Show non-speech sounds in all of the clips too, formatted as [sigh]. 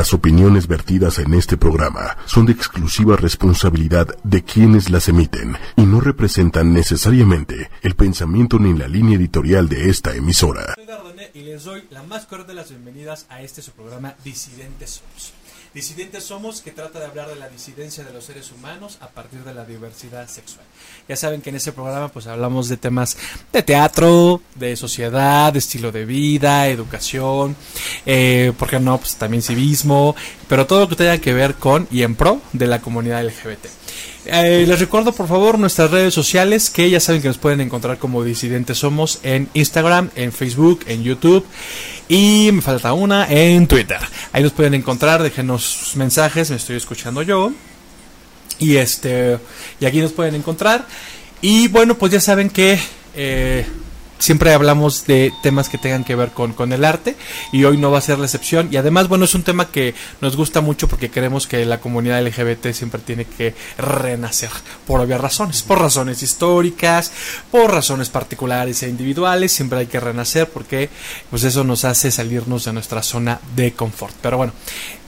Las opiniones vertidas en este programa son de exclusiva responsabilidad de quienes las emiten y no representan necesariamente el pensamiento ni la línea editorial de esta emisora. Soy y les doy la más cordial de las bienvenidas a este Disidentes. Disidentes Somos que trata de hablar de la disidencia de los seres humanos a partir de la diversidad sexual. Ya saben que en este programa pues hablamos de temas de teatro, de sociedad, de estilo de vida, educación, eh, ¿por qué no? Pues también civismo, pero todo lo que tenga que ver con y en pro de la comunidad LGBT. Eh, les recuerdo por favor nuestras redes sociales que ya saben que nos pueden encontrar como Disidentes Somos en Instagram, en Facebook, en YouTube y me falta una en Twitter. Ahí nos pueden encontrar, déjenos mensajes, me estoy escuchando yo. Y este y aquí nos pueden encontrar. Y bueno, pues ya saben que eh, siempre hablamos de temas que tengan que ver con, con el arte y hoy no va a ser la excepción. Y además, bueno, es un tema que nos gusta mucho porque creemos que la comunidad LGBT siempre tiene que renacer por obvias razones, por razones históricas, por razones particulares e individuales, siempre hay que renacer porque pues eso nos hace salirnos de nuestra zona de confort. Pero bueno,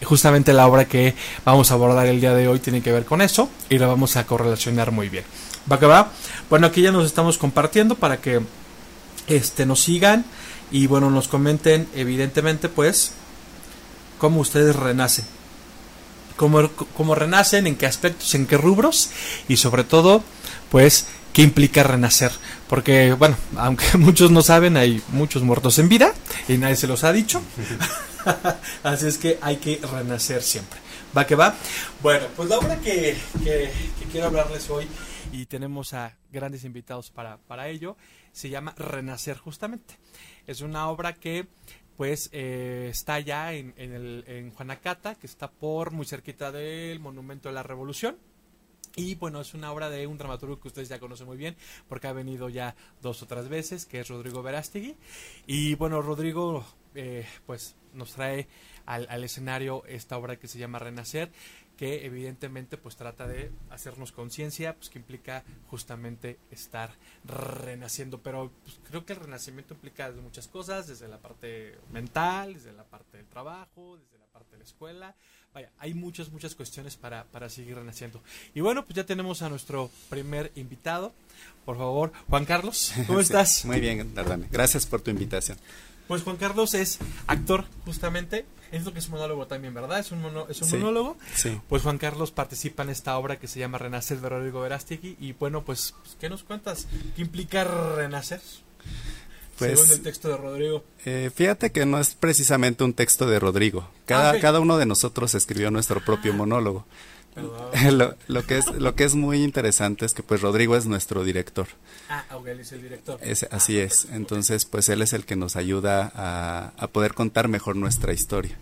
justamente la obra que vamos a abordar el día de hoy tiene que ver con eso y la vamos a correlacionar muy bien. ¿Va que va? Bueno, aquí ya nos estamos compartiendo para que este nos sigan y bueno nos comenten evidentemente pues cómo ustedes renacen. Cómo, cómo renacen en qué aspectos en qué rubros y sobre todo pues qué implica renacer. Porque bueno [laughs] aunque muchos no saben hay muchos muertos en vida y nadie se los ha dicho. [laughs] Así es que hay que renacer siempre. Va que va bueno pues la obra que, que, que quiero hablarles hoy y tenemos a grandes invitados para, para ello se llama Renacer justamente. Es una obra que pues eh, está ya en, en, Juanacata, que está por muy cerquita del Monumento de la Revolución. Y bueno, es una obra de un dramaturgo que ustedes ya conocen muy bien, porque ha venido ya dos o tres veces, que es Rodrigo Verástegui. Y bueno, Rodrigo eh, pues nos trae al, al escenario esta obra que se llama Renacer, que evidentemente pues trata de hacernos conciencia, pues que implica justamente estar renaciendo, pero pues, creo que el renacimiento implica desde muchas cosas, desde la parte mental, desde la parte del trabajo, desde la parte de la escuela, vaya, hay muchas, muchas cuestiones para, para seguir renaciendo. Y bueno, pues ya tenemos a nuestro primer invitado, por favor, Juan Carlos, ¿cómo [laughs] estás? Muy bien, Dardane. gracias por tu invitación. Pues Juan Carlos es actor justamente, es lo que es monólogo también, ¿verdad? Es un, mono, es un sí, monólogo. Sí. Pues Juan Carlos participa en esta obra que se llama Renacer de Rodrigo Verástegui y bueno, pues, ¿qué nos cuentas? ¿Qué implica renacer? Pues, según el texto de Rodrigo. Eh, fíjate que no es precisamente un texto de Rodrigo. Cada, Ah, cada uno de nosotros escribió nuestro propio monólogo. Lo, lo que es, lo que es muy interesante es que pues Rodrigo es nuestro director. Ah, Aurel es el director. Es, así Ah, es. Entonces, pues él es el que nos ayuda a, a poder contar mejor nuestra historia.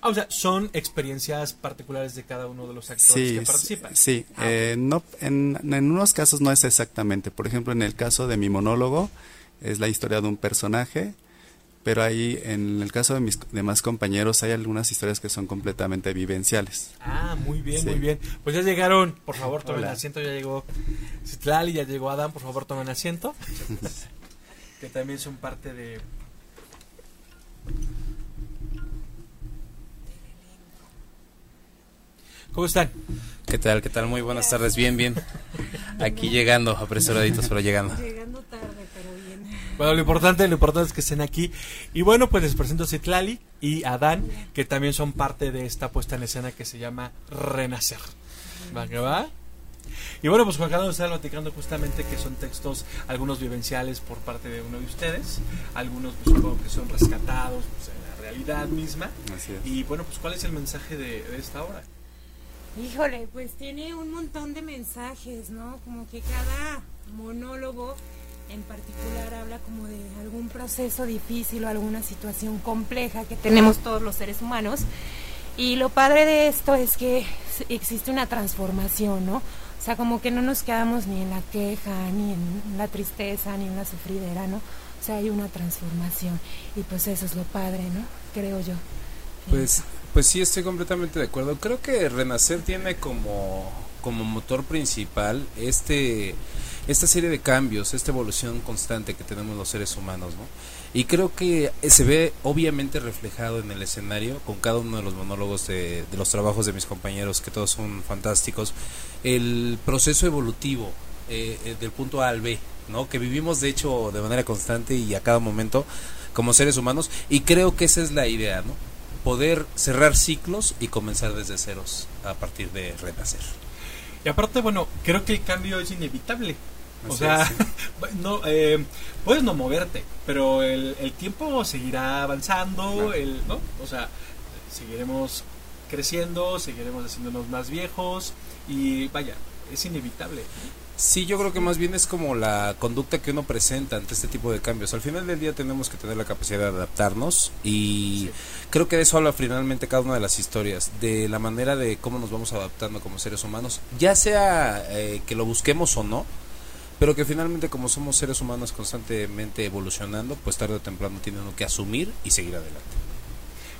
Ah, o sea, son experiencias particulares de cada uno de los actores Sí, que participan. sí. Ah, eh, no, en, en unos casos no es exactamente. Por ejemplo, en el caso de mi monólogo es la historia de un personaje, pero ahí en el caso de mis demás compañeros hay algunas historias que son completamente vivenciales. Ah, muy bien, Sí. muy bien. Pues ya llegaron, por favor, tomen Hola. asiento. Ya llegó Citlali, ya llegó Adam, por favor, tomen asiento. [laughs] que también son parte de. ¿Cómo están? ¿Qué tal? ¿Qué tal? Muy buenas tardes. Bien, bien. Aquí llegando, apresuraditos, pero llegando. Llegando tarde, pero bien. Bueno, lo importante, lo importante es que estén aquí. Y bueno, pues les presento a Citlali y a Dan, que también son parte de esta puesta en escena que se llama Renacer. ¿Va que va? Y bueno, pues Juan Carlos nos estaba platicando justamente que son textos, algunos vivenciales por parte de uno de ustedes, algunos pues supongo que son rescatados pues, en la realidad misma. Así es. Y bueno, pues ¿cuál es el mensaje de, de esta obra? Híjole, pues tiene un montón de mensajes, ¿no? Como que cada monólogo en particular habla como de algún proceso difícil o alguna situación compleja que tenemos todos los seres humanos. Y lo padre de esto es que existe una transformación, ¿no? O sea, como que no nos quedamos ni en la queja, ni en la tristeza, ni en la sufridera, ¿no? O sea, hay una transformación. Y pues eso es lo padre, ¿no? Creo yo. Pues, pues sí, estoy completamente de acuerdo. Creo que Renacer tiene como, como motor principal este esta serie de cambios, esta evolución constante que tenemos los seres humanos, ¿no? Y creo que se ve obviamente reflejado en el escenario con cada uno de los monólogos de, los trabajos de mis compañeros, que todos son fantásticos, el proceso evolutivo eh, eh, del punto A al B, ¿no? Que vivimos de hecho de manera constante y a cada momento como seres humanos y creo que esa es la idea, ¿no? Poder cerrar ciclos y comenzar desde ceros a partir de renacer. Y aparte, bueno, creo que el cambio es inevitable. O sea, sí. [laughs] no, eh, puedes no moverte, pero el, el tiempo seguirá avanzando, Claro. el, ¿no? O sea, seguiremos creciendo, seguiremos haciéndonos más viejos y vaya, es inevitable. Sí, yo creo que más bien es como la conducta que uno presenta ante este tipo de cambios. Al final del día tenemos que tener la capacidad de adaptarnos y Sí. creo que de eso habla finalmente cada una de las historias, de la manera de cómo nos vamos adaptando como seres humanos, ya sea eh, que lo busquemos o no, pero que finalmente como somos seres humanos constantemente evolucionando, pues tarde o temprano tiene uno que asumir y seguir adelante.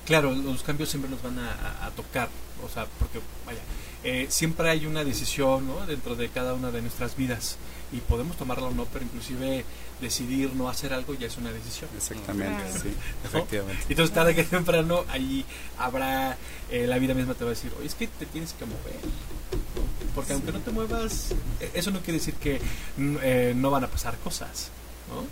Claro, los cambios siempre nos van a, tocar, o sea, porque, vaya, eh, siempre hay una decisión ¿no? dentro de cada una de nuestras vidas y podemos tomarla o no, pero inclusive decidir no hacer algo ya es una decisión. Exactamente, sí. [laughs] Efectivamente. Entonces, tarde que temprano, ahí habrá, eh, la vida misma te va a decir, oye, es que te tienes que mover. Porque aunque no te muevas, eh, eso no quiere decir que mm, eh, no van a pasar cosas. ¿no?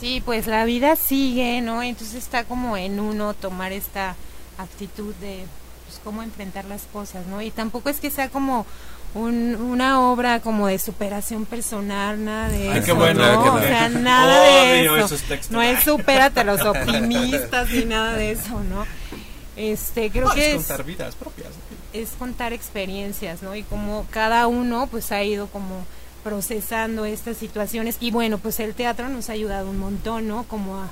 Sí, pues la vida sigue, ¿no? Entonces está como en uno tomar esta actitud de pues, cómo enfrentar las cosas, ¿no? Y tampoco es que sea como un- una obra como de superación personal, nada de Ay, eso, qué bueno. ¿no? qué O sea, nada de eso. No es supérate a los optimistas ni nada de eso, ¿no? Este, creo que es, contar vidas propias. ¿no? Es contar experiencias, ¿no? Y como cada uno pues ha ido como procesando estas situaciones y bueno, pues el teatro nos ha ayudado un montón, ¿no? Como a,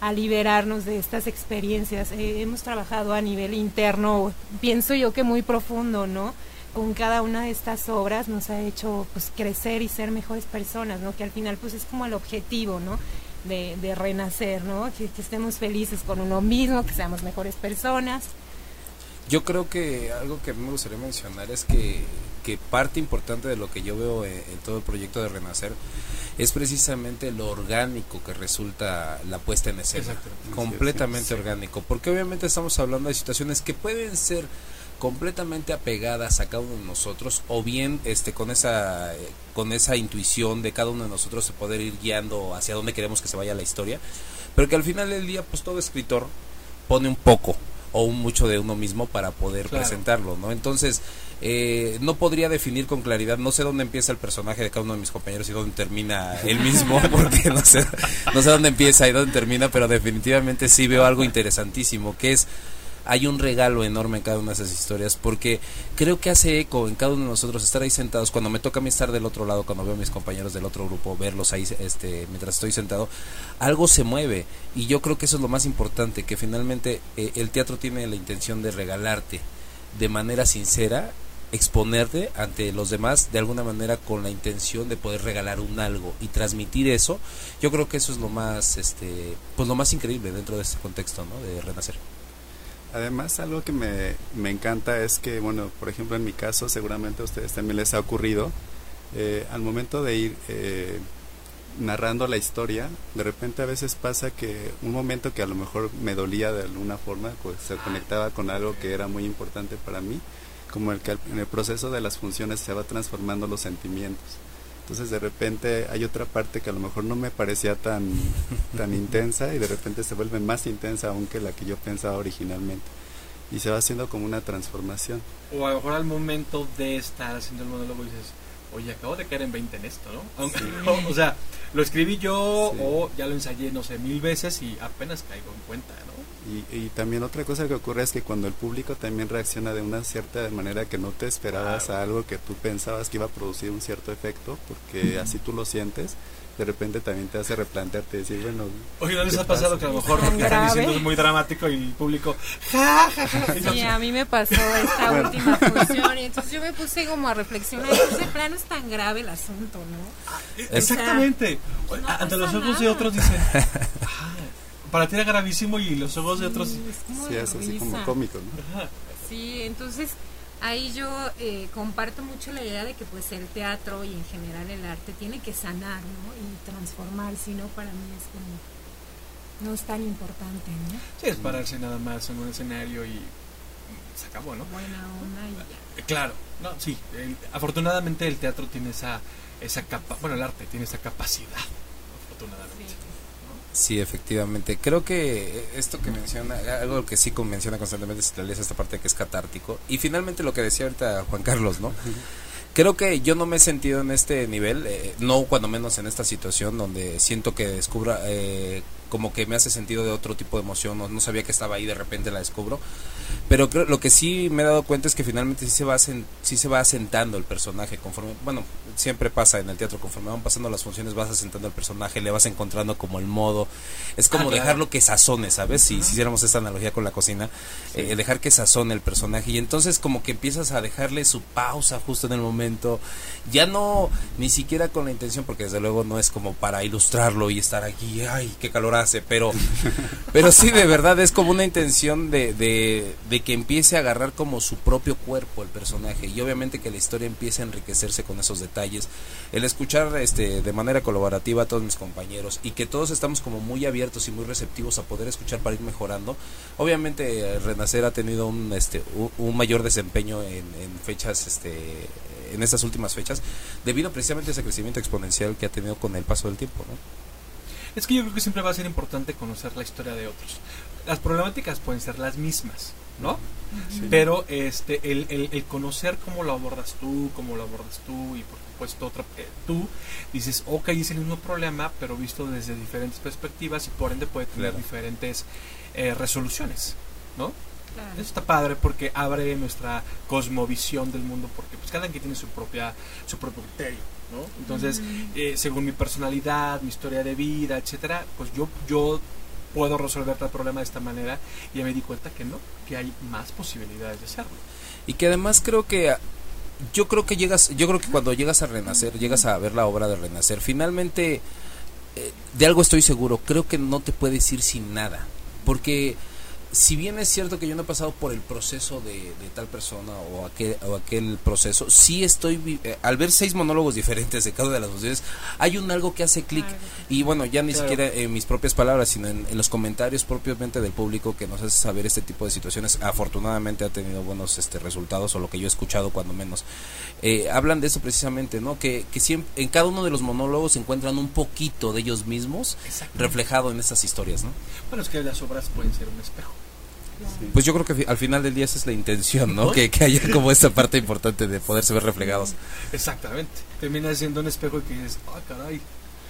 a liberarnos de estas experiencias. Eh, hemos trabajado a nivel interno, pienso yo que muy profundo, ¿no? Con cada una de estas obras nos ha hecho pues crecer y ser mejores personas, ¿no? Que al final pues es como el objetivo, ¿no? De, de renacer, ¿no? Que, que estemos felices con uno mismo, que seamos mejores personas. Yo creo que algo que a mí me gustaría mencionar es que, que parte importante de lo que yo veo en, en todo el proyecto de Renacer es precisamente lo orgánico que resulta la puesta en escena. Completamente Sí, sí. orgánico. Porque obviamente estamos hablando de situaciones que pueden ser completamente apegadas a cada uno de nosotros o bien este con esa con esa intuición de cada uno de nosotros de poder ir guiando hacia dónde queremos que se vaya la historia pero que al final del día pues todo escritor pone un poco o mucho de uno mismo para poder Claro. presentarlo, ¿no? Entonces, eh, no podría definir con claridad, no sé dónde empieza el personaje de cada uno de mis compañeros y dónde termina él mismo, [laughs] porque no sé, no sé dónde empieza y dónde termina, pero definitivamente sí veo algo interesantísimo, que es hay un regalo enorme en cada una de esas historias porque creo que hace eco en cada uno de nosotros estar ahí sentados cuando me toca a mí estar del otro lado cuando veo a mis compañeros del otro grupo verlos ahí este mientras estoy sentado algo se mueve y yo creo que eso es lo más importante que finalmente eh, el teatro tiene la intención de regalarte de manera sincera exponerte ante los demás de alguna manera con la intención de poder regalar un algo y transmitir eso yo creo que eso es lo más este pues lo más increíble dentro de este contexto ¿no? de renacer Además, algo que me, me encanta es que, bueno, por ejemplo, en mi caso, seguramente a ustedes también les ha ocurrido, eh, al momento de ir eh, narrando la historia, de repente a veces pasa que un momento que a lo mejor me dolía de alguna forma, pues se conectaba con algo que era muy importante para mí, como el que en el proceso de las funciones se va transformando los sentimientos. Entonces de repente hay otra parte que a lo mejor no me parecía tan, [laughs] tan intensa y de repente se vuelve más intensa aún que la que yo pensaba originalmente. Y se va haciendo como una transformación. O a lo mejor al momento de estar haciendo el monólogo dices, oye, acabo de caer en 20 en esto, ¿no? Aunque, o, [laughs] o sea, lo escribí yo Sí. o ya lo ensayé, no sé, mil veces y apenas caigo en cuenta, ¿no? Y, y también otra cosa que ocurre es que cuando el público también reacciona de una cierta manera que no te esperabas Claro. a algo que tú pensabas que iba a producir un cierto efecto, porque así tú lo sientes, de repente también te hace replantearte y decir, bueno, Oye, ¿no les ¿Qué ha pasado pasa? que a lo mejor lo que están diciendo es muy dramático y el público, ja, ja, ja? Sí, yo, a mí me pasó esta última función y entonces yo me puse como a reflexionar, entonces de plano es tan grave el asunto, ¿no? Exactamente. no Ante los ojos de otros dicen, [laughs] "Ah, para ti era gravísimo y los ojos de otros... Sí, es como sí de es así como cómico, ¿no? Ajá. Sí, entonces ahí yo eh, comparto mucho la idea de que pues el teatro y en general el arte tiene que sanar, ¿no? Y transformar, si no para mí es como no es tan importante, ¿no? Sí, es pararse nada más en un escenario y se acabó, ¿no? Buena onda y ya. Eh, Claro, no, sí. el- afortunadamente el teatro tiene esa, esa capa, bueno, el arte tiene esa capacidad, afortunadamente. Sí, efectivamente. Creo que esto que menciona, algo que sí menciona constantemente es esta parte que es catártico. Y finalmente lo que decía ahorita Juan Carlos, ¿no? Creo que yo no me he sentido en este nivel, eh, no cuando menos en esta situación donde siento que descubra, eh, como que me hace sentido de otro tipo de emoción, no, no sabía que estaba ahí, de repente la descubro. Pero creo, lo que sí me he dado cuenta es que finalmente sí se va sí se va asentando el personaje conforme, bueno, siempre pasa en el teatro, conforme van pasando las funciones vas asentando el personaje, le vas encontrando como el modo, es como Ah, claro. dejarlo que sazone, ¿sabes? Si, si hiciéramos esta analogía con la cocina, eh, dejar que sazone el personaje y entonces como que empiezas a dejarle su pausa justo en el momento, ya no ni siquiera con la intención, porque desde luego no es como para ilustrarlo y estar aquí, ay, qué calor hace, pero, pero sí de verdad es como una intención de, de, que empiece a agarrar como su propio cuerpo el personaje y obviamente que la historia empiece a enriquecerse con esos detalles, el escuchar este de manera colaborativa a todos mis compañeros y que todos estamos como muy abiertos y muy receptivos a poder escuchar para ir mejorando. Obviamente eh, Renacer ha tenido un este un, mayor desempeño en, en fechas este en estas últimas fechas debido precisamente a ese crecimiento exponencial que ha tenido con el paso del tiempo, ¿no? Es que yo creo que siempre va a ser importante conocer la historia de otros. Las problemáticas pueden ser las mismas, ¿no? Pero este, el, el, el conocer cómo lo abordas tú, cómo lo abordas tú y por supuesto otra, eh, tú dices, ok, es el mismo problema, pero visto desde diferentes perspectivas y por ende puede tener Claro. diferentes eh, resoluciones, ¿no? Claro. Eso está padre porque abre nuestra cosmovisión del mundo, porque pues cada quien tiene su propia su propio criterio, ¿no? Entonces, eh, según mi personalidad, mi historia de vida, etcétera, pues yo yo puedo resolver tal problema de esta manera y ya me di cuenta que no, que hay más posibilidades de hacerlo. Y que además creo que yo creo que llegas, yo creo que cuando llegas a renacer, llegas a ver la obra de renacer, finalmente eh, de algo estoy seguro, creo que no te puedes ir sin nada, porque si bien es cierto que yo no he pasado por el proceso de, de tal persona o aquel, o aquel proceso, sí estoy, eh, al ver seis monólogos diferentes de cada una de las funciones, hay un algo que hace clic y bueno, ya ni Claro. siquiera en mis propias palabras, sino en, en los comentarios propiamente del público que nos hace saber este tipo de situaciones, afortunadamente ha tenido buenos este resultados o lo que yo he escuchado cuando menos. Eh, hablan de eso precisamente, ¿no? Que, que siempre, en cada uno de los monólogos encuentran un poquito de ellos mismos reflejado en estas historias, ¿no? Bueno, es que las obras pueden ser un espejo. Pues yo creo que al final del día esa es la intención, ¿no? Que, que haya como esta parte importante de poderse ver reflejados. Exactamente. Termina siendo un espejo y que dices, ah, caray,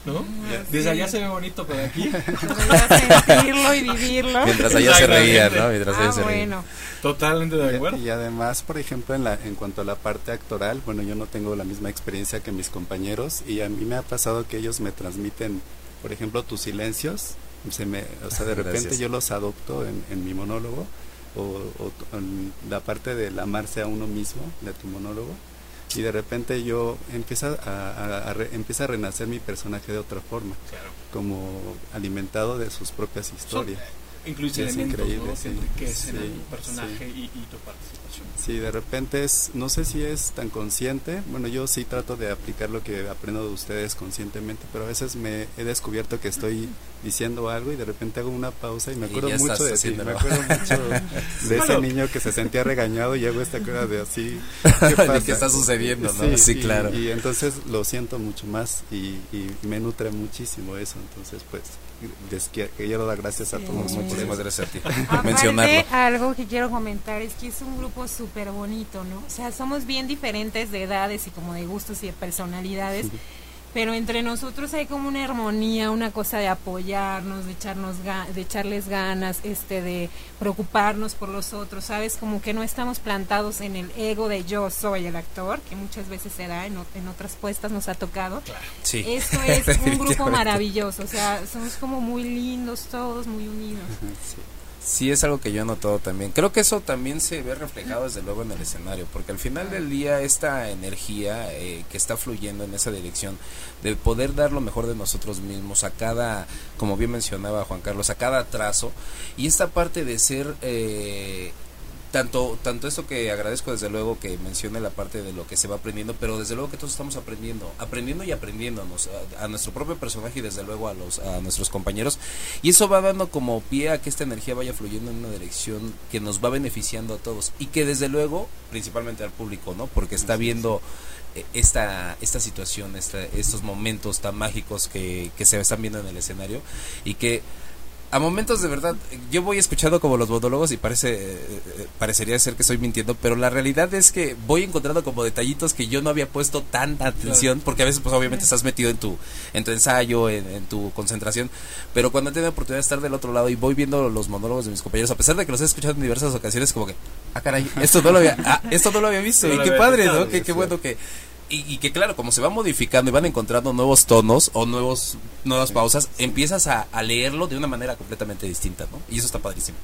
¿no? Desde sí. allá se ve bonito, pero aquí [laughs] [laughs] sentirlo y vivirlo. Mientras allá se reían, ¿no? Mientras ah, allá se reían. bueno. totalmente de Y, acuerdo. y además, por ejemplo, en, la, en cuanto a la parte actoral, bueno, yo no tengo la misma experiencia que mis compañeros y a mí me ha pasado que ellos me transmiten, por ejemplo, tus silencios, se me, o sea, de [laughs] repente Gracias. yo los adopto en, en mi monólogo o, en la parte del amarse a uno mismo de tu monólogo y de repente yo empieza a, a- a re- empieza a renacer mi personaje de otra forma, Claro. como alimentado de sus propias historias. Incluye Es increíble, ¿no? que sí. enriquecen Sí, el personaje sí. y, y tu participación. Sí, de repente es, no sé si es tan consciente, bueno, yo sí trato de aplicar lo que aprendo de ustedes conscientemente, pero a veces me he descubierto que estoy diciendo algo y de repente hago una pausa y me acuerdo mucho de ti, me acuerdo mucho [laughs] de ese Bueno. niño que se sentía regañado y hago esta cosa de así. [laughs] De qué está sucediendo, ¿no? Sí, y- claro. Y entonces lo siento mucho más y, y me nutre muchísimo eso, entonces pues les qui- quiero dar gracias a Sí. todos por Muchísimas gracias a ti. Aparte, [laughs] Mencionarlo. algo que quiero comentar es que es un grupo súper bonito, ¿no? O sea, somos bien diferentes de edades y como de gustos y de personalidades, pero entre nosotros hay como una armonía, una cosa de apoyarnos, de echarnos de echarles ganas, este de preocuparnos por los otros, ¿sabes? Como que no estamos plantados en el ego de yo soy el actor, que muchas veces se da en, en otras puestas nos ha tocado. Sí. Esto es [laughs] un grupo maravilloso, o sea, somos como muy lindos todos, muy unidos. Sí. Sí, es algo que yo he notado también. Creo que eso también se ve reflejado desde luego en el escenario, porque al final del día esta energía eh, que está fluyendo en esa dirección de poder dar lo mejor de nosotros mismos a cada, como bien mencionaba Juan Carlos, a cada trazo, y esta parte de ser... eh, tanto tanto esto que agradezco desde luego que mencione la parte de lo que se va aprendiendo pero desde luego que todos estamos aprendiendo aprendiendo y aprendiéndonos a, a, nuestro propio personaje y desde luego a los a nuestros compañeros. Y eso va dando como pie a que esta energía vaya fluyendo en una dirección que nos va beneficiando a todos y que desde luego principalmente al público no porque está viendo eh, esta esta situación esta, estos momentos tan mágicos que, que se están viendo en el escenario y que a momentos de verdad, yo voy escuchando como los monólogos y parece eh, eh, parecería ser que estoy mintiendo, pero la realidad es que voy encontrando como detallitos que yo no había puesto tanta atención, porque a veces pues obviamente estás metido en tu en tu ensayo, en, en tu concentración, pero cuando he tenido la oportunidad de estar del otro lado y voy viendo los monólogos de mis compañeros, a pesar de que los he escuchado en diversas ocasiones, como que, ah caray, esto no lo había, ah, esto no lo había visto, [laughs] No y qué padre, ¿no? Qué, qué bueno que y, y que claro, como se va modificando y van encontrando nuevos tonos o nuevos nuevas pausas, empiezas a, a leerlo de una manera completamente distinta, ¿no? Y eso está padrísimo.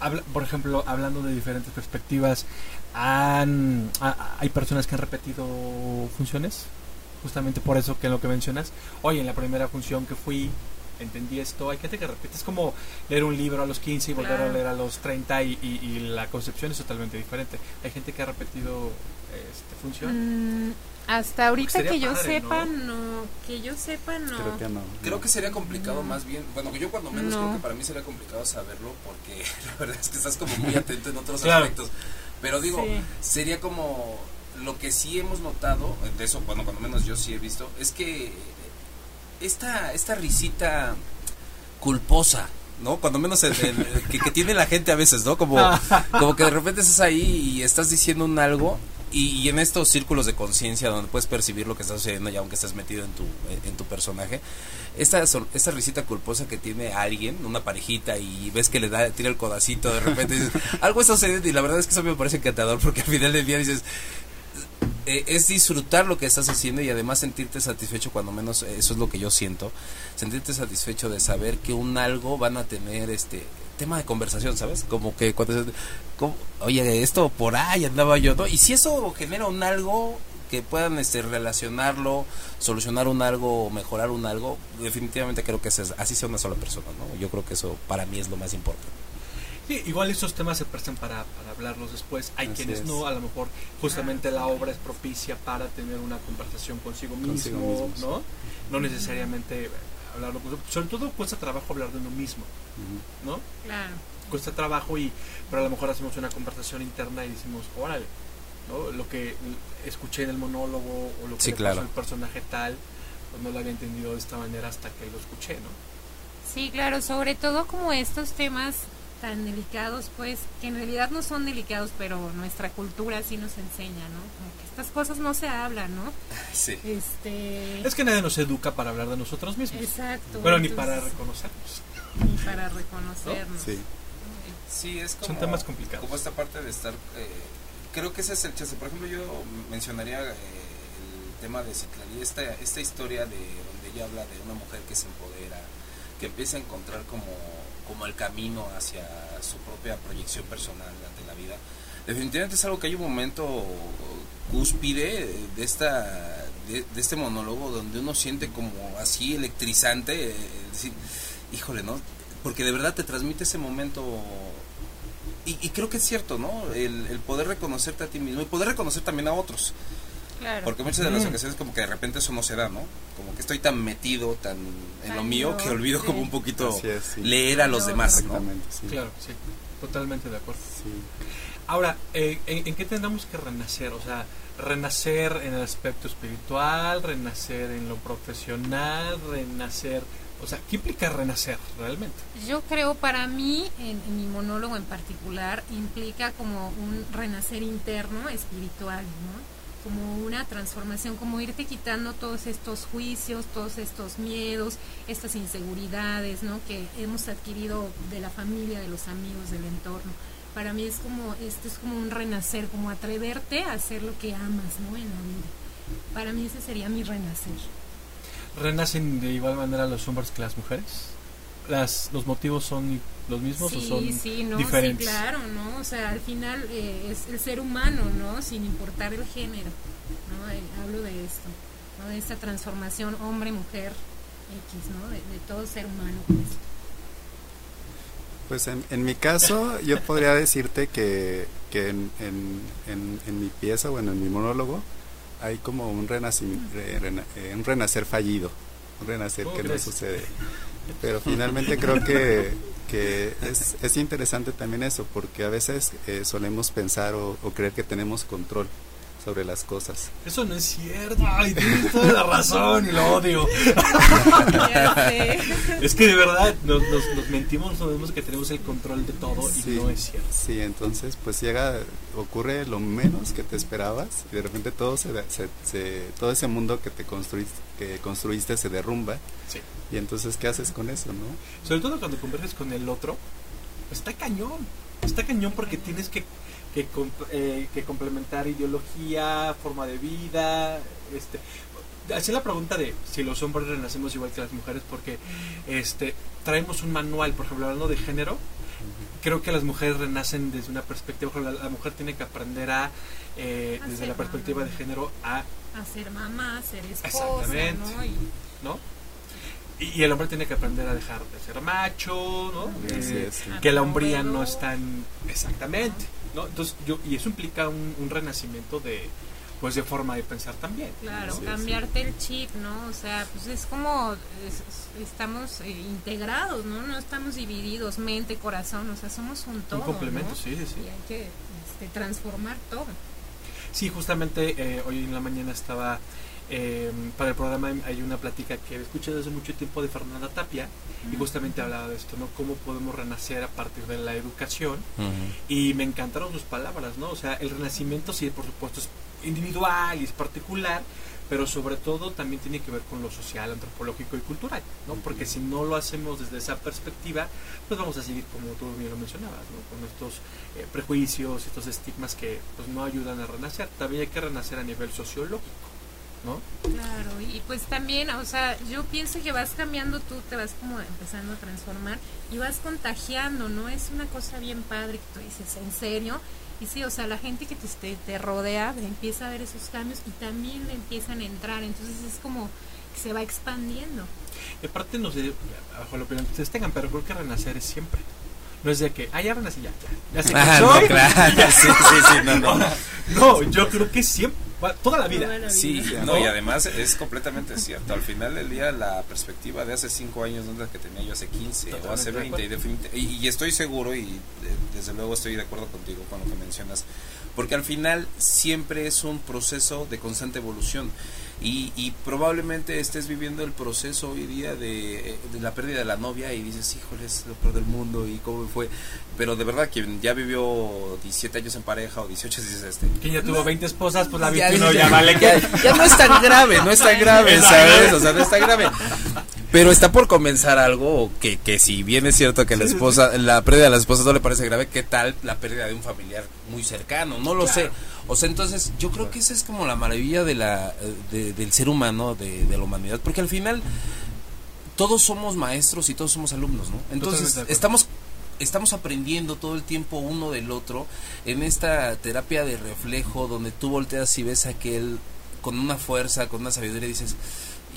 Habla- por ejemplo, hablando de diferentes perspectivas, han, hay personas que han repetido funciones, justamente por eso que en lo que mencionas. Oye, en la primera función que fui, entendí esto. Hay gente que repite, es como leer un libro a los 15 y volver a leer a los 30 y, y- y la concepción es totalmente diferente. Hay gente que ha repetido este, función. Mm, hasta ahorita que yo padre, sepa, ¿no? ¿no? Que yo sepa, no. Creo que no. Creo que sería complicado más bien, bueno, yo cuando menos No. creo que para mí sería complicado saberlo porque [laughs] la verdad es que estás como muy [laughs] atento en otros Claro. aspectos. Pero digo, Sí. sería como lo que sí hemos notado, de eso, bueno, cuando menos yo sí he visto, es que esta, esta risita culposa, ¿no? Cuando menos el- el- que, que tiene la gente a veces, ¿no? Como, [laughs] como que de repente estás ahí y estás diciendo un algo y, y en estos círculos de conciencia donde puedes percibir lo que está sucediendo ya aunque estés metido en tu, en tu personaje, esta, esta risita culposa que tiene alguien, una parejita y ves que le da, tira el codacito de repente y dices, [laughs] algo está sucediendo y la verdad es que eso me parece encantador porque al final del día dices, eh, es disfrutar lo que estás haciendo y además sentirte satisfecho, cuando menos eso es lo que yo siento, sentirte satisfecho de saber que un algo van a tener este tema de conversación, ¿sabes? Como que cuando se- como, oye, esto por ahí andaba yo, ¿no? Y si eso genera un algo que puedan este relacionarlo, solucionar un algo, mejorar un algo, definitivamente creo que así sea una sola persona, ¿no? Yo creo que eso para mí es lo más importante. Sí, igual estos temas se prestan para, para hablarlos después. Hay Así quienes es. no, a lo mejor justamente la obra es propicia para tener una conversación consigo mismo, Consigo mismo, sí. ¿no? No necesariamente hablarlo con sobre todo cuesta trabajo hablar de uno mismo. ¿no? Claro. Cuesta trabajo y pero a lo mejor hacemos una conversación interna y decimos, órale, ¿no? Lo que escuché en el monólogo o lo que Sí, le claro. pasó al personaje tal, pues no lo había entendido de esta manera hasta que lo escuché, ¿no? Sí, claro, sobre todo como estos temas tan delicados, pues, que en realidad no son delicados, pero nuestra cultura sí nos enseña, ¿no? Como que estas cosas no se hablan, ¿no? [laughs] Sí. Este... Es que nadie nos educa para hablar de nosotros mismos. Exacto. Pero ni para reconocernos. Ni para reconocernos. Sí. Sí, es como, Son temas complicados. Como esta parte de estar. eh, creo que ese es el chance. Por ejemplo, yo mencionaría eh, el tema de Citlali, esta, esta historia de donde ella habla de una mujer que se empodera, que empieza a encontrar como, como el camino hacia su propia proyección personal ante la vida. Definitivamente es algo que hay un momento cúspide de esta de, este monólogo donde uno siente como así electrizante eh, decir híjole no porque de verdad te transmite ese momento y, creo que es cierto no el poder reconocerte a ti mismo y poder reconocer también a otros Claro. porque muchas de las Mm. ocasiones como que de repente eso no se da no como que estoy tan metido tan en lo mío que olvido sí. como un poquito Así es, sí. leer a los demás no Exactamente, sí. Claro, sí, totalmente de acuerdo. Sí. Ahora, eh, ¿en, en qué tendremos que renacer? O sea, renacer en el aspecto espiritual, renacer en lo profesional, renacer... O sea, ¿qué implica renacer realmente? Yo creo para mí, en, en mi monólogo en particular, implica como un renacer interno espiritual, ¿no? Como una transformación, como irte quitando todos estos juicios, todos estos miedos, estas inseguridades, ¿no? Que hemos adquirido de la familia, de los amigos, del entorno. Para mí es como, esto es como un renacer, como atreverte a hacer lo que amas, ¿no? En la vida. Para mí ese sería mi renacer. ¿Renacen de igual manera los hombres que las mujeres? Las, ¿Los motivos son los mismos o son sí, no, diferentes? Sí, claro, ¿no? O sea, al final eh, es el ser humano, ¿no? Sin importar el género, ¿no? Eh, hablo de esto, ¿no? De esta transformación hombre, mujer, X, ¿no? De, de todo ser humano, pues. Pues en, en mi caso, yo podría decirte que, que en, en, en, en mi pieza, bueno, en mi monólogo, hay como un, renacimiento, eh, un renacer fallido, un renacer que no sucede. Pero finalmente creo que, que es, es interesante también eso, porque a veces eh, solemos pensar o, o creer que tenemos control sobre las cosas. Eso no es cierto. Ay, tienes toda la razón y lo odio. es que de verdad nos, nos, nos mentimos, nos vemos que tenemos el control de todo y no es cierto. Sí, entonces pues llega, ocurre lo menos que te esperabas y de repente todo se, se, se todo ese mundo que te construiste, que construiste se derrumba. Sí. Y entonces, ¿qué haces con eso, no? Sobre todo cuando converges con el otro, pues está cañón. Está cañón porque tienes que que, eh, que complementar ideología, forma de vida, este hacía la pregunta de si los hombres renacemos igual que las mujeres porque este traemos un manual, por ejemplo, hablando de género, creo que las mujeres renacen desde una perspectiva, la, la mujer tiene que aprender a, eh, a desde la perspectiva mamá. de género, a... A ser mamá, a ser esposa, Exactamente. ¿no? Y, ¿no? Y, y, el hombre tiene que aprender a dejar de ser macho, ¿no? Eh, sí, sí. Que la hombría no está en... Exactamente. ¿No? Entonces, yo, y eso implica un, un, renacimiento de pues de forma de pensar también. Claro, sí, cambiarte sí. el chip, ¿no? O sea, pues es como es, estamos eh, integrados, ¿no? No estamos divididos, mente, corazón, o sea, somos un todo. Un complemento, ¿no? sí, sí. Y hay que este, transformar todo. Sí, justamente eh, hoy en la mañana estaba eh, para el programa hay una plática que he escuchado desde mucho tiempo de Fernanda Tapia uh -huh. y justamente hablaba de esto, ¿no? Cómo podemos renacer a partir de la educación uh -huh. y me encantaron sus palabras, ¿no? O sea, el renacimiento sí, por supuesto, es individual y es particular, pero sobre todo también tiene que ver con lo social, antropológico y cultural, ¿no? Porque si no lo hacemos desde esa perspectiva, pues vamos a seguir, como tú bien lo mencionabas, ¿no? Con estos eh, prejuicios, estos estigmas que pues no ayudan a renacer. También hay que renacer a nivel sociológico. ¿No? Claro, y pues también, o sea, yo pienso que vas cambiando tú, te vas como empezando a transformar y vas contagiando, ¿no? Es una cosa bien padre que tú dices, ¿en serio? Y sí, o sea, la gente que te, te rodea empieza a ver esos cambios y también le empiezan a entrar, entonces es como que se va expandiendo. Y aparte, no sé, bajo la opinión que ustedes tengan, pero creo que renacer es siempre. No es de que, ah, ya renací, ya, ya, ya se ah, no, claro, ya. [laughs] sí, sí, sí, no, no. [laughs] no, yo creo que siempre, toda la vida. Toda la vida. Sí, no, y además es completamente cierto. Al final del día, la perspectiva de hace 5 años no es la que tenía yo hace 15 Totalmente o hace 20. Y, y, y, estoy seguro y de, desde luego estoy de acuerdo contigo con lo que mencionas. Porque al final siempre es un proceso de constante evolución. Y, y, probablemente estés viviendo el proceso hoy día de, de, la pérdida de la novia y dices, híjole, es lo peor del mundo y cómo fue. Pero de verdad, quien ya vivió 17 años en pareja o 18, dices este. Quien ya tuvo 20 esposas, pues la 21 ya, ya, vale. Ya, ya, no es tan grave, no es tan [laughs] grave, ¿sabes? O sea, no es tan grave. Pero está por comenzar algo que, que si bien es cierto que la esposa, la pérdida de las esposas no le parece grave, ¿qué tal la pérdida de un familiar muy cercano? No lo claro. sé. O sea, entonces yo creo que esa es como la maravilla de la, de, del ser humano, de, de, la humanidad, porque al final todos somos maestros y todos somos alumnos, ¿no? Entonces estamos estamos aprendiendo todo el tiempo uno del otro en esta terapia de reflejo donde tú volteas y ves a aquel con una fuerza, con una sabiduría y dices,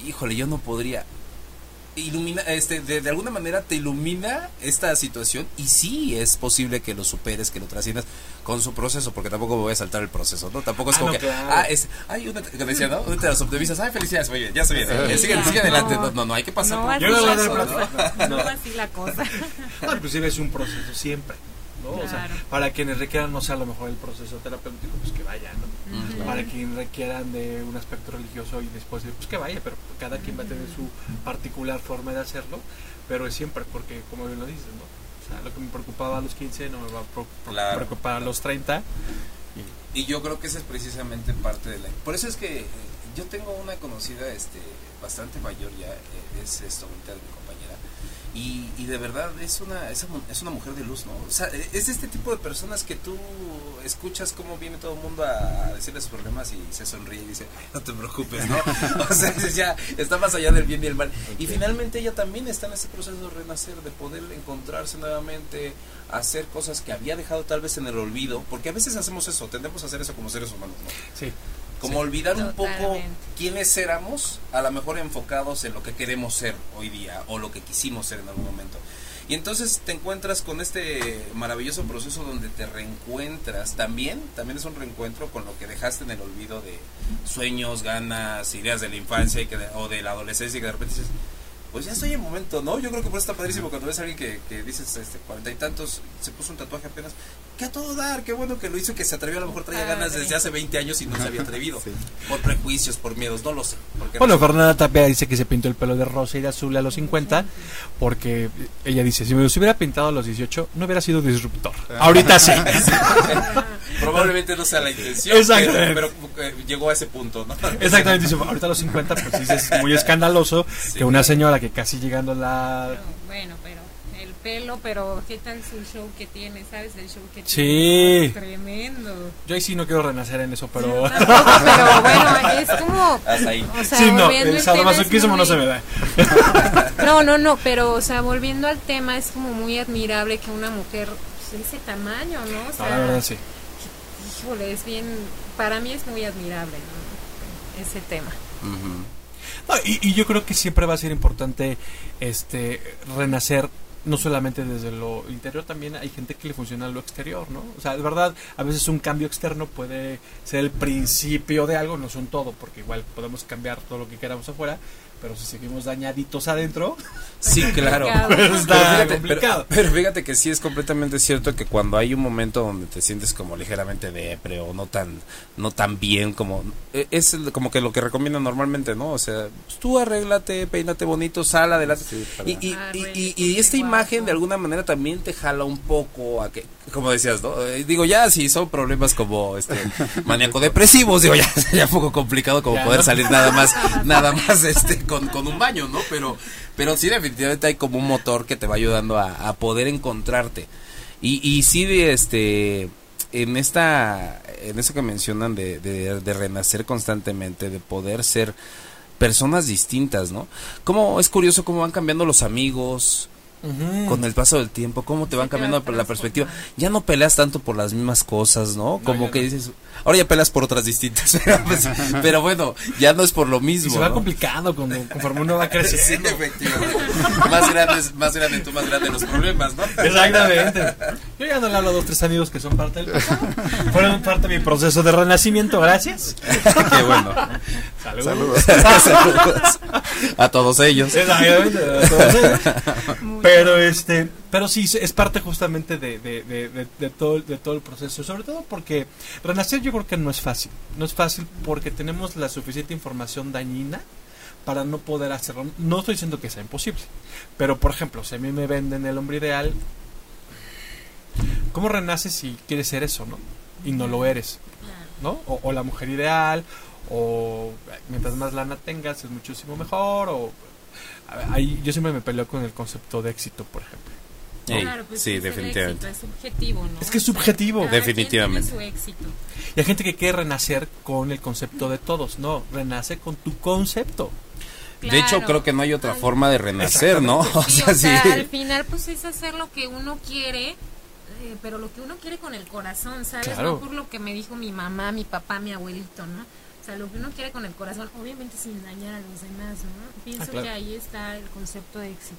híjole, yo no podría ilumina este de, de, alguna manera te ilumina esta situación y sí es posible que lo superes que lo trasciendas con su proceso porque tampoco me voy a saltar el proceso no tampoco es ah, como no, que claro. ah es ay una que decía no una de las optimistas ay felicidades muy bien ya se viene eh, sigue, sigue adelante no, no no hay que pasar no, por yo no, no, no, no, así la cosa. [laughs] No, inclusive es un proceso siempre ¿no? Claro. O sea, para quienes requieran, no sé, a lo mejor el proceso terapéutico, pues que vayan, ¿no? Uh -huh. Para quienes requieran de un aspecto religioso y después, pues que vaya, pero cada quien va a tener su particular forma de hacerlo, pero es siempre porque, como bien lo dices, ¿no? O sea, lo que me preocupaba a los 15 no me va a claro. preocupar a los 30. Y... y yo creo que esa es precisamente parte de la... Por eso es que yo tengo una conocida este bastante mayor ya, eh, es esto, ahorita de mi compañera, y, y, de verdad es una, es una, es una mujer de luz, ¿no? O sea, es este tipo de personas que tú escuchas cómo viene todo el mundo a decirle sus problemas y se sonríe y dice, no te preocupes, ¿no? [laughs] [laughs] o sea, ya está más allá del bien y el mal. Okay. Y finalmente ella también está en ese proceso de renacer, de poder encontrarse nuevamente, hacer cosas que había dejado tal vez en el olvido, porque a veces hacemos eso, tendemos a hacer eso como seres humanos, ¿no? Sí como sí. olvidar un poco quiénes éramos, a lo mejor enfocados en lo que queremos ser hoy día o lo que quisimos ser en algún momento. Y entonces te encuentras con este maravilloso proceso donde te reencuentras. También, también es un reencuentro con lo que dejaste en el olvido de sueños, ganas, ideas de la infancia y que de- o de la adolescencia y que de repente dices, pues ya estoy en momento, ¿no? Yo creo que por eso está padrísimo cuando ves a alguien que, que dices, este, cuarenta y tantos, se puso un tatuaje apenas, que a todo dar, qué bueno que lo hizo y que se atrevió, a lo mejor traía ganas desde hace 20 años y no se había atrevido. [laughs] Sí. Por prejuicios, por miedos, no lo sé. porque Bueno, no sé. Fernanda Tapia dice que se pintó el pelo de rosa y de azul a los 50 porque ella dice, si me los hubiera pintado a los 18 no hubiera sido disruptor. Ahorita sí. [laughs] [laughs] Probablemente no sea la intención, Exactamente. pero, pero, eh, llegó a ese punto, ¿no? [laughs] Exactamente, dice, ahorita a los 50 pues sí es muy escandaloso que una señora que casi llegando a la... Pero, bueno, pero el pelo, pero ¿qué tal su show que tiene? ¿Sabes el show que Sí. tiene? Es tremendo. Yo ahí sí no quiero renacer en eso, pero... Tampoco, pero bueno, es como... [laughs] Hasta ahí. O sea, Sí, no, el sadomasoquismo no se me da. [laughs] No, no, no, pero, o sea, volviendo al tema, es como muy admirable que una mujer pues, de ese tamaño, ¿no? O No, sea, la verdad sí. Híjole, es bien, para mí es muy admirable, ¿no? Ese tema. No, y, y yo creo que siempre va a ser importante este renacer no solamente desde lo interior, también hay gente que le funciona lo exterior, ¿no? O sea, de verdad, a veces un cambio externo puede ser el principio de algo, no son todo, porque igual podemos cambiar todo lo que queramos afuera, pero si seguimos dañaditos adentro, [laughs] Sí, claro. [laughs] Pues Pero fíjate, complicado. pero- pero fíjate que sí es completamente cierto que cuando hay un momento donde te sientes como ligeramente depre o no tan no tan bien como eh, es como que lo que recomiendan normalmente, ¿no? O sea, pues tú arréglate, peínate bonito, sal adelante. Sí, y, y, Ah, y- y- y esta imagen de alguna manera también te jala un poco a que como decías, ¿no? Eh, digo, ya si son problemas como este [laughs] maníaco depresivos, digo, ya sería un poco complicado como Ya, poder ¿no? salir nada más nada más este con, con un baño, ¿no? Pero pero sí definitivamente hay como un motor que te va ayudando a, a poder encontrarte. Y, y sí de este en esta en eso que mencionan de, de, de renacer constantemente, de poder ser personas distintas, ¿no? Como es curioso cómo van cambiando los amigos, con el paso del tiempo, cómo te van cambiando la perspectiva. Ya no peleas tanto por las mismas cosas, ¿no? Como que no. dices, ahora ya peleas por otras distintas. [laughs] Pero, pues, pero bueno, ya no es por lo y mismo. se va ¿no? complicando cuando, conforme uno va [laughs] Sí, creciendo. efectivamente. más grandes, más grande tú, más grande los problemas, ¿no? Exactamente. Yo ya no le hablo a dos, tres amigos que son parte del pasado. Fueron parte de mi proceso de renacimiento, gracias. [laughs] Qué bueno. Saludos. Saludos a todos ellos. Exactamente, a todos ellos. Pero este, pero sí es parte justamente de, de, de, de- todo de todo el proceso, sobre todo porque renacer yo creo que no es fácil. No es fácil porque tenemos la suficiente información dañina para no poder hacerlo. No estoy diciendo que sea imposible, pero por ejemplo, si a mí me venden el hombre ideal, ¿cómo renaces si quieres ser eso, no? Y no lo eres. ¿no? O, la mujer ideal, o mientras más lana tengas es muchísimo mejor, o ahí yo siempre me peleo con el concepto de éxito, por ejemplo. Ey, Claro, pues sí, es el definitivamente. éxito, es subjetivo, ¿no? Es que es subjetivo. cada quien Definitivamente. tiene su éxito. Y hay gente que quiere renacer con el concepto de todos, no, renace con tu concepto. De hecho, creo que no hay otra Ay, forma de renacer, ¿no? [laughs] O Sí, sea, o sea, sí. al final pues es hacer lo que uno quiere, eh, pero lo que uno quiere con el corazón, ¿sabes? Claro. No por lo que me dijo mi mamá, mi papá, mi abuelito, ¿no? Sea, lo que uno quiere con el corazón, obviamente sin dañar a los demás, ¿no? Pienso Ah, claro. que ahí está el concepto de éxito.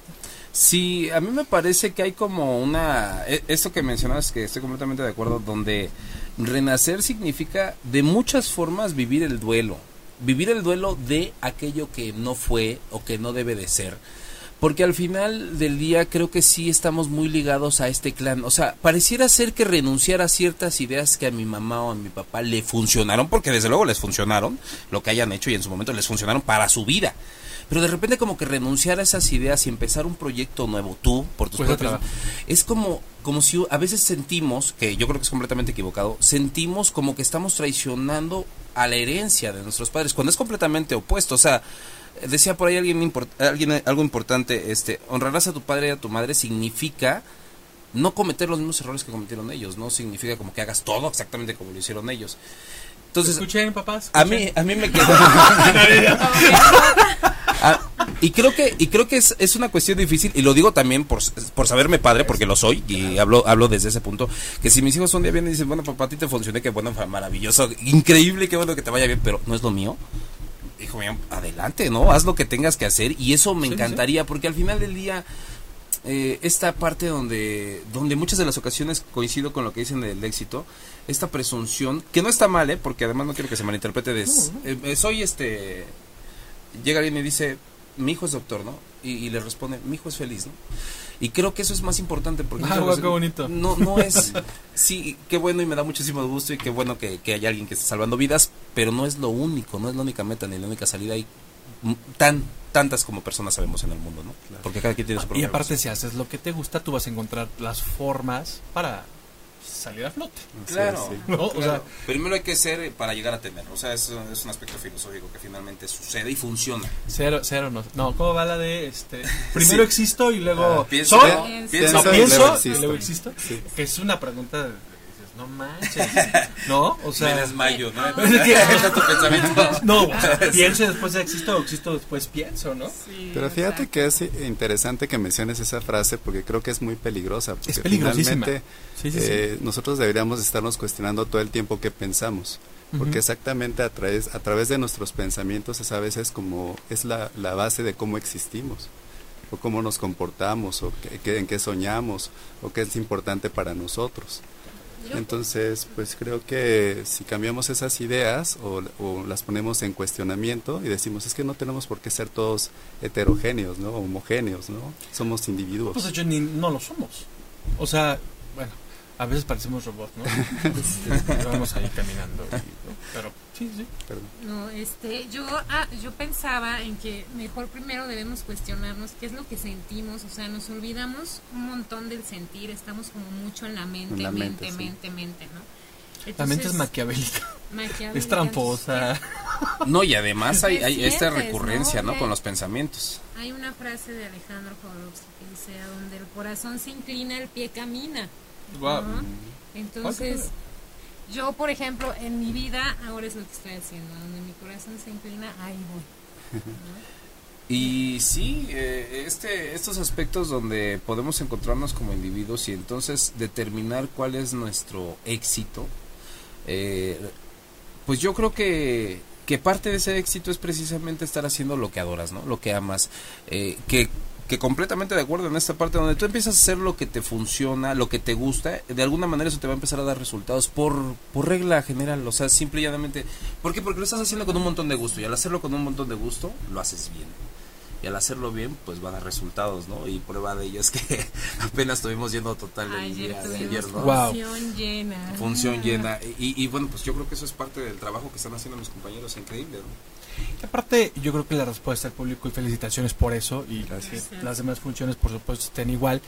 Sí, a mí me parece que hay como una... e- Esto que mencionas, que estoy completamente de acuerdo, donde renacer significa de muchas formas vivir el duelo. Vivir el duelo de aquello que no fue o que no debe de ser. Porque al final del día creo que sí estamos muy ligados a este clan. O sea, pareciera ser que renunciar a ciertas ideas que a mi mamá o a mi papá le funcionaron, porque desde luego les funcionaron, lo que hayan hecho y en su momento les funcionaron para su vida. Pero de repente como que renunciar a esas ideas y empezar un proyecto nuevo, tú, por tus propios- trabajo. es como, como si a veces sentimos, que yo creo que es completamente equivocado, sentimos como que estamos traicionando a la herencia de nuestros padres, cuando es completamente opuesto. O sea, decía por ahí alguien, import- alguien algo importante, este, honrarás a tu padre y a tu madre significa no cometer los mismos errores que cometieron ellos, no significa como que hagas todo exactamente como lo hicieron ellos. Entonces, Escuchen, papás. a mí, a mí me [laughs] quedó. [laughs] [laughs] y creo que y creo que es, es una cuestión difícil y lo digo también por, por saberme padre porque lo soy y hablo hablo desde ese punto que si mis hijos un día vienen y dicen bueno papá a ti te funcioné que bueno maravilloso increíble qué bueno que te vaya bien pero no es lo mío. Hijo mío adelante no haz lo que tengas que hacer y eso me Sí, encantaría porque al final del día eh, esta parte donde, donde muchas de las ocasiones coincido con lo que dicen del éxito, esta presunción, que no está mal, ¿eh? porque además no quiero que se malinterprete de... eh, eh, soy este... Llega alguien y dice, mi hijo es doctor, ¿no? Y, y le responde, mi hijo es feliz, ¿no? Y creo que eso es más importante porque... Ah, qué bonito. No, no es... [laughs] sí, qué bueno y me da muchísimo gusto y qué bueno que, que haya alguien que esté salvando vidas, pero no es lo único, no es la única meta ni la única salida. Hay tan tantas como personas sabemos en el mundo, ¿no? Porque cada quien tiene su Y propia aparte, razón. si haces lo que te gusta, tú vas a encontrar las formas para salir a flote. Claro, Sí, sí. ¿no? O claro. sea, primero hay que ser eh, para llegar a tener, o sea, es, es un aspecto filosófico que finalmente sucede y funciona. cero, cero, no. No, ¿cómo va la de este? [laughs] Primero Sí. existo y luego Ah, pienso, soy. ¿no? Pienso. Pienso, No, y pienso luego y existo. luego existo. Sí. Que es una pregunta no manches. ¿No? O sea, me desmayo, ¿no? Que- es tu pensamiento. [laughs] no, pienso y después existo, o existo después pienso, ¿no? Sí, Pero fíjate exacto. que es interesante que menciones esa frase porque creo que es muy peligrosa. Porque Es peligrosísima. finalmente, Sí, sí, sí. eh, nosotros deberíamos estarnos cuestionando todo el tiempo que pensamos. Porque exactamente a través, a través de nuestros pensamientos es a veces como es la, la base de cómo existimos, o cómo nos comportamos, o qué- qué- en qué soñamos, o qué es importante para nosotros. Entonces, pues creo que si cambiamos esas ideas o, o las ponemos en cuestionamiento y decimos, es que no tenemos por qué ser todos heterogéneos, ¿no? Homogéneos, ¿no? Somos individuos. Pues de hecho ni, no lo somos. O sea, bueno, a veces parecemos robots, ¿no? [laughs] Este, Vamos ahí caminando. y, ¿no? Pero sí, sí. Perdón. No, este, yo, ah, yo pensaba en que mejor primero debemos cuestionarnos qué es lo que sentimos, o sea, nos olvidamos un montón del sentir, estamos como mucho en la mente, En la mente, mente, mente, sí. mente, ¿no? La mente es maquiavélica. maquiavélica, Es tramposa. No, y además hay, hay esta recurrencia, ¿no? ¿no? Con los pensamientos. Hay una frase de Alejandro Jodorowsky que dice, "A donde el corazón se inclina, el pie camina. Entonces, yo, por ejemplo, en mi vida, ahora es lo que estoy haciendo, donde mi corazón se inclina, ahí voy. [laughs] Y sí, eh, este, estos aspectos donde podemos encontrarnos como individuos y entonces determinar cuál es nuestro éxito, eh, pues yo creo que, que parte de ese éxito es precisamente estar haciendo lo que adoras, ¿no? Lo que amas, eh, que, que completamente de acuerdo en esta parte donde tú empiezas a hacer lo que te funciona, lo que te gusta, de alguna manera eso te va a empezar a dar resultados por, por regla general, o sea, simple y llanamente, ¿por qué? Porque lo estás haciendo con un montón de gusto y al hacerlo con un montón de gusto, lo haces bien y al hacerlo bien pues va a dar resultados no y prueba de ello es que [laughs] apenas estuvimos yendo total el Ayer día de ayer ¿no? Wow. función llena. función llena y, y bueno pues yo creo que eso es parte del trabajo que están haciendo mis compañeros increíble ¿no? Y aparte, yo creo que la respuesta del público y felicitaciones por eso y Gracias. las demás funciones por supuesto estén igual,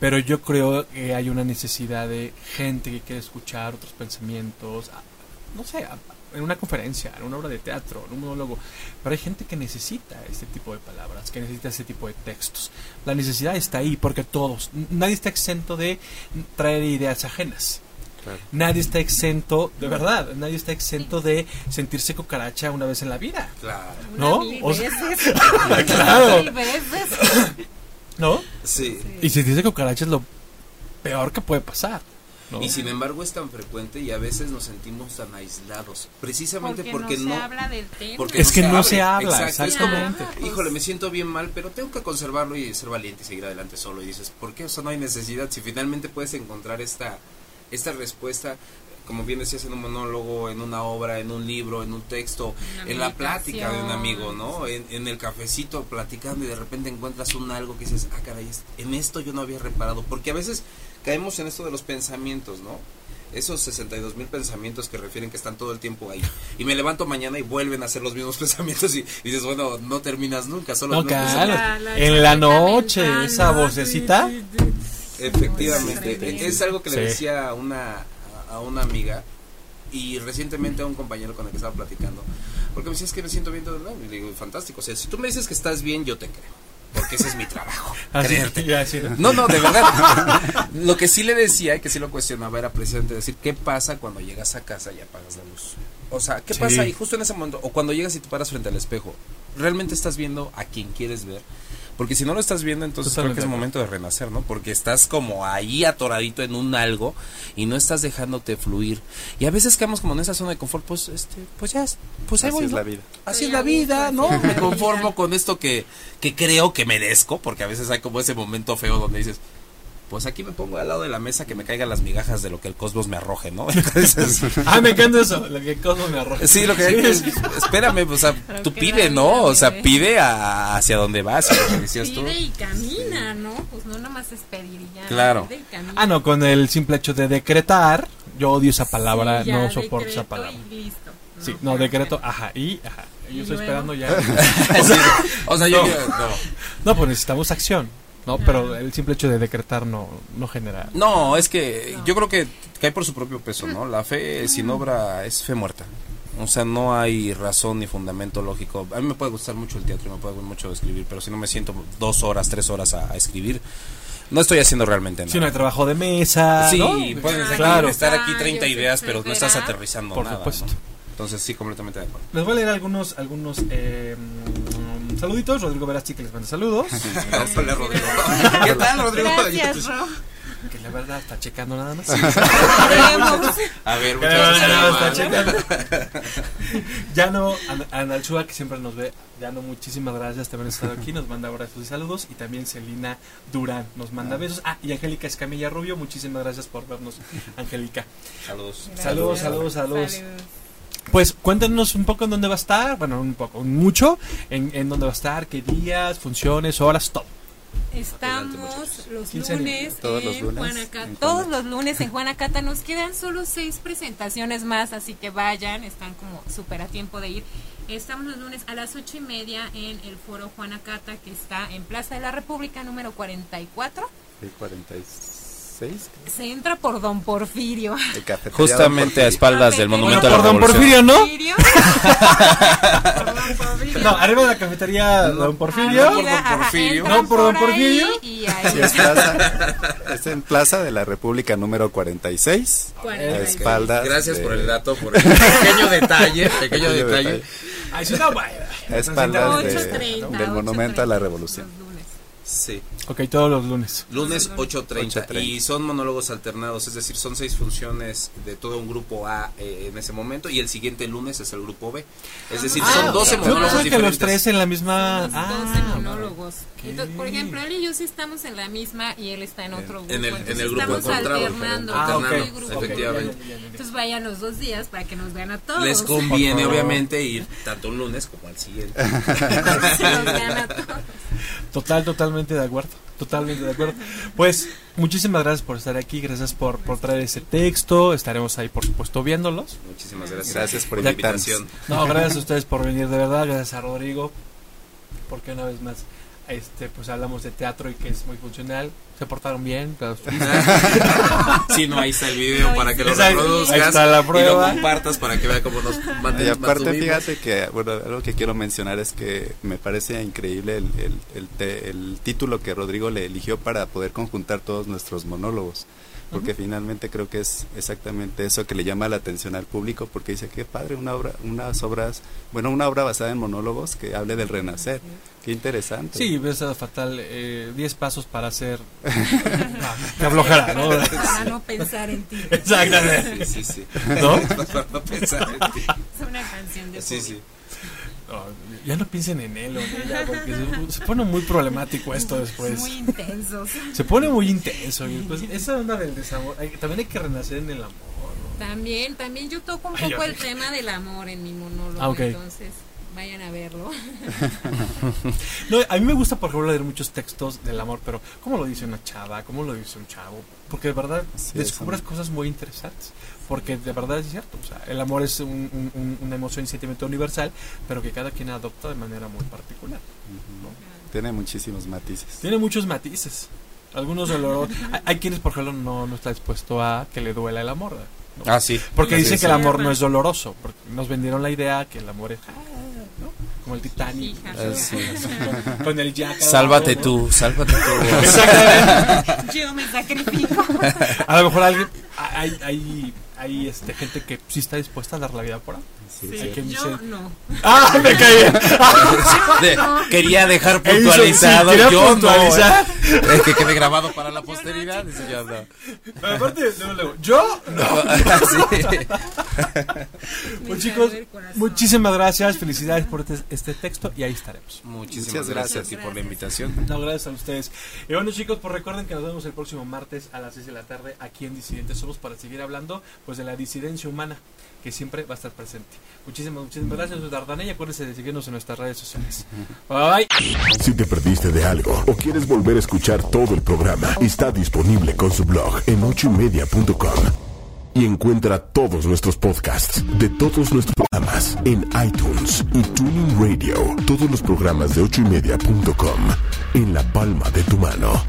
pero yo creo que hay una necesidad de gente que quiere escuchar otros pensamientos, no sé, en una conferencia, en una obra de teatro, en un monólogo, pero hay gente que necesita este tipo de palabras, que necesita este tipo de textos. La necesidad está ahí porque todos, nadie está exento de traer ideas ajenas. Claro. Nadie está exento, de verdad, nadie está exento de sentirse cucaracha una vez en la vida. claro ¿No? O sea- veces. [laughs] Claro. Mil veces. [laughs] ¿No? sí Y si dice cucaracha es lo peor que puede pasar. ¿no? y sin embargo es tan frecuente y a veces nos sentimos tan aislados precisamente Porque, porque, no, se habla del tema. porque Es que no abre. se habla, Exacto, es exactamente. como, híjole, me siento bien mal, pero tengo que conservarlo y ser valiente y seguir adelante solo. Y dices, ¿por qué? O sea, no hay necesidad. Si finalmente puedes encontrar esta, esta respuesta, como bien decías, en un monólogo, en una obra, en un libro, en un texto, en la plática de un amigo, ¿no? En, en el cafecito platicando y de repente encuentras un algo que dices, ah, caray, en esto yo no había reparado. Porque a veces caemos en esto de los pensamientos, ¿no? Esos 62 mil pensamientos que refieren que están todo el tiempo ahí. Y me levanto mañana y vuelven a hacer los mismos [laughs] pensamientos y, y dices, bueno, no terminas nunca, solo No, claro. En la noche, esa vocecita. Efectivamente, es algo que le Sí. decía a una, a una amiga y recientemente a un compañero con el que estaba platicando, porque me decía, es que me siento bien todo el día". Y le digo, fantástico, o sea, si tú me dices que estás bien, yo te creo, porque ese es mi trabajo, [laughs] Así, creerte. ya, sí. No, no, de verdad. [laughs] lo que sí le decía y que sí lo cuestionaba era precisamente decir, ¿qué pasa cuando llegas a casa y apagas la luz? O sea, ¿qué Sí. pasa ahí justo en ese momento? O cuando llegas y te paras frente al espejo, ¿realmente estás viendo a quien quieres ver? Porque si no lo estás viendo, entonces creo Totalmente que es momento de renacer, ¿no? Porque estás como ahí atoradito en un algo y no estás dejándote fluir. Y a veces quedamos como en esa zona de confort, pues, este, pues ya, es- pues ahí Así voy, es ¿no? la vida. Así es la vida, ¿no? es la Me conformo con esto que, que creo que merezco, porque a veces hay como ese momento feo donde dices, pues aquí me pongo al lado de la mesa que me caigan las migajas de lo que el cosmos me arroje, ¿no? [laughs] Entonces, [laughs] Ah, me encanta eso, lo que Cosmo me arroja. sí, lo que hay que espérame, o sea, tú pide, ¿no? O sea, dé. pide a- hacia dónde vas, y lo que decías tú. Pide y camina, ¿no? Pues no nada más es pedir y ya. Claro. Pide y camina. Ah, no, con el simple hecho de decretar, yo odio esa palabra, Sí, ya, no soporto esa palabra. y listo. Sí, no, decreto, ajá, y, ajá. Y Yo estoy luego. esperando ya. [laughs] O sea, yo No. no. No, pues necesitamos acción, ¿no? Pero el simple hecho de decretar no, no genera. No, es que yo creo que cae por su propio peso, ¿no? La fe sin obra es fe muerta. O sea, no hay razón ni fundamento lógico. A mí me puede gustar mucho el teatro y me puede gustar mucho escribir, pero si no me siento dos horas, tres horas a, a escribir, no estoy haciendo realmente Si no hay nada. trabajo de mesa. Sí, ¿no? puedes aquí Claro. estar aquí Ah, 30 yo ideas, pero no estás aterrizando Por nada. supuesto. ¿no? Entonces sí, completamente de acuerdo. Les voy a leer algunos, algunos eh, mm, saluditos. Rodrigo Verasti que les manda saludos. [laughs] Hola, Rodrigo. ¿Qué tal, Rodrigo? Gracias, Ro. que la verdad está checando nada más. [laughs] A ver, muchas gracias. está checando. [laughs] Ya no, An- Analchua, que siempre nos ve, ya no, muchísimas gracias también estar aquí, nos manda abrazos y saludos, y también Celina Durán nos manda besos, ah, y Angélica Escamilla Rubio, muchísimas gracias por vernos, Angélica. Saludos. Saludos, saludos, saludos. Pues cuéntenos un poco en dónde va a estar, bueno, un poco, mucho, en, en dónde va a estar, qué días, funciones, horas, todo. Estamos los 15 lunes Todos los en lunes Juanacata. en Todos Juana- los lunes en [laughs] Juanacata. Nos quedan solo seis presentaciones más, así que vayan. Están como súper a tiempo de ir. Estamos los lunes a las ocho y media en el foro Juanacata, que está en Plaza de la República, número 44. El 46. Se entra por Don Porfirio. Justamente a Don Porfirio. espaldas del Bueno, monumento a la por Don Revolución. Porfirio, ¿no? [laughs] Por Don Porfirio. No, arriba de la cafetería Don Porfirio. por Don Ajá, Porfirio. No, por Don Porfirio. Y ahí Sí, es, plaza, es en Plaza de la República número 46. A 46. espaldas. Gracias de- por el dato, por [laughs] el pequeño detalle, pequeño Pequeño detalle. detalle. Ay, sí, no, vaya. A espaldas de- 8:30, del Monumento a la Revolución. Sí. Ok, todos los lunes. Lunes 8.30 8:30. y son monólogos alternados, es decir, son seis funciones de todo un grupo A eh, en ese momento y el siguiente lunes es el grupo B. Es decir, Ah, son 12 yo Yo monólogos pensé que diferentes. los tres en la misma. Los 12 Ah, monólogos. Entonces, por ejemplo, él y yo sí estamos en la misma y él está en otro grupo. En el- en Entonces, el grupo estamos encontrado, alternando. Ah, ok. el grupo. ok, efectivamente. ya, ya, ya, ya. Entonces vayan los dos días para que nos vean a todos. Les conviene obviamente ir tanto un lunes como al siguiente. [laughs] Que nos vean a todos. Total, totalmente de acuerdo. Totalmente de acuerdo. Pues muchísimas gracias por estar aquí, gracias por, por traer ese texto. Estaremos ahí, por supuesto, viéndolos. Muchísimas gracias. Gracias por la invitarnos. invitación. No, gracias a ustedes por venir, de verdad. Gracias a Rodrigo, porque una vez más este pues hablamos de teatro y que es muy funcional. Se portaron bien. Si [laughs] no, ahí está el video [laughs] No, para que lo reproduzcas Ahí está la y prueba. lo compartas para que vea cómo nos Y mantenemos. aparte, fíjate que, bueno, algo que quiero mencionar es que me parece increíble el, el, el, te- el título que Rodrigo le eligió para poder conjuntar todos nuestros monólogos. Porque finalmente creo que es exactamente eso que le llama la atención al público, porque dice que padre, una obra, unas obras, bueno, una obra basada en monólogos que hable del renacer. Qué interesante. Sí, ves a fatal. 10 pasos para hacer. [laughs] Ah, qué flojera, ¿no? Para no pensar en ti. Exactamente. Sí, sí, sí. ¿No? [laughs] Para no pensar en ti. Es una canción de Sí, sí. No, ya no piensen en él o en ella, porque se, se pone muy problemático esto después. Muy intensos. Se pone muy intenso. Y después, esa onda del desamor. hay- también hay que renacer en el amor. ¿no? También, también yo toco un Ay, poco yo- el tema del amor en mi monólogo, Ah, entonces vayan a verlo. [laughs] No, a mí me gusta, por ejemplo, leer muchos textos del amor, pero ¿cómo lo dice una chava? ¿Cómo lo dice un chavo? Porque de verdad Sí, descubres cosas muy interesantes. Porque de verdad es cierto. O sea, el amor es un- un- un- una emoción y sentimiento universal, pero que cada quien adopta de manera muy particular. Tiene muchísimos matices. Tiene muchos matices. Algunos dolorosos. [laughs] hay, hay quienes, por ejemplo, no, no está dispuesto a que le duela el amor. ¿no? Ah, sí. Porque Sí, dicen sí, que el sí. amor no es doloroso. Porque nos vendieron la idea que el amor es. ah, ¿no? Como el Titanic. Hija. Ah, así, con, [laughs] con el Jack. Sálvate tú, sálvate tú. Exactamente. Yo me sacrifico. [laughs] A lo mejor alguien. Hay, hay, hay este, gente que sí está dispuesta a dar la vida por algo. Sí, quien yo dice- no. [laughs] ¡Ah, me caí! [laughs] De- quería dejar puntualizado. sí, quería yo puntualizar. no. [laughs] Es que quede grabado para la posteridad. Dice yo no. Pero aparte, luego, luego, yo Sí. Pues chicos, muchísimas gracias, felicidades por este, este texto y ahí estaremos. Muchísimas gracias, gracias. ti por la invitación. No, gracias a ustedes. Y bueno chicos, pues recuerden que nos vemos el próximo martes a las 6 de la tarde aquí en Disidentes Somos para seguir hablando pues de la disidencia humana que siempre va a estar presente. Muchísimas, muchísimas gracias, soy Dardanella. Acuérdense de seguirnos en nuestras redes sociales. Bye. Si te perdiste de algo o quieres volver a escuchar todo el programa, está disponible con su blog en ochoymedia.com. Y encuentra todos nuestros podcasts de todos nuestros programas en iTunes y Tuning Radio. Todos los programas de ochoymedia.com en la palma de tu mano.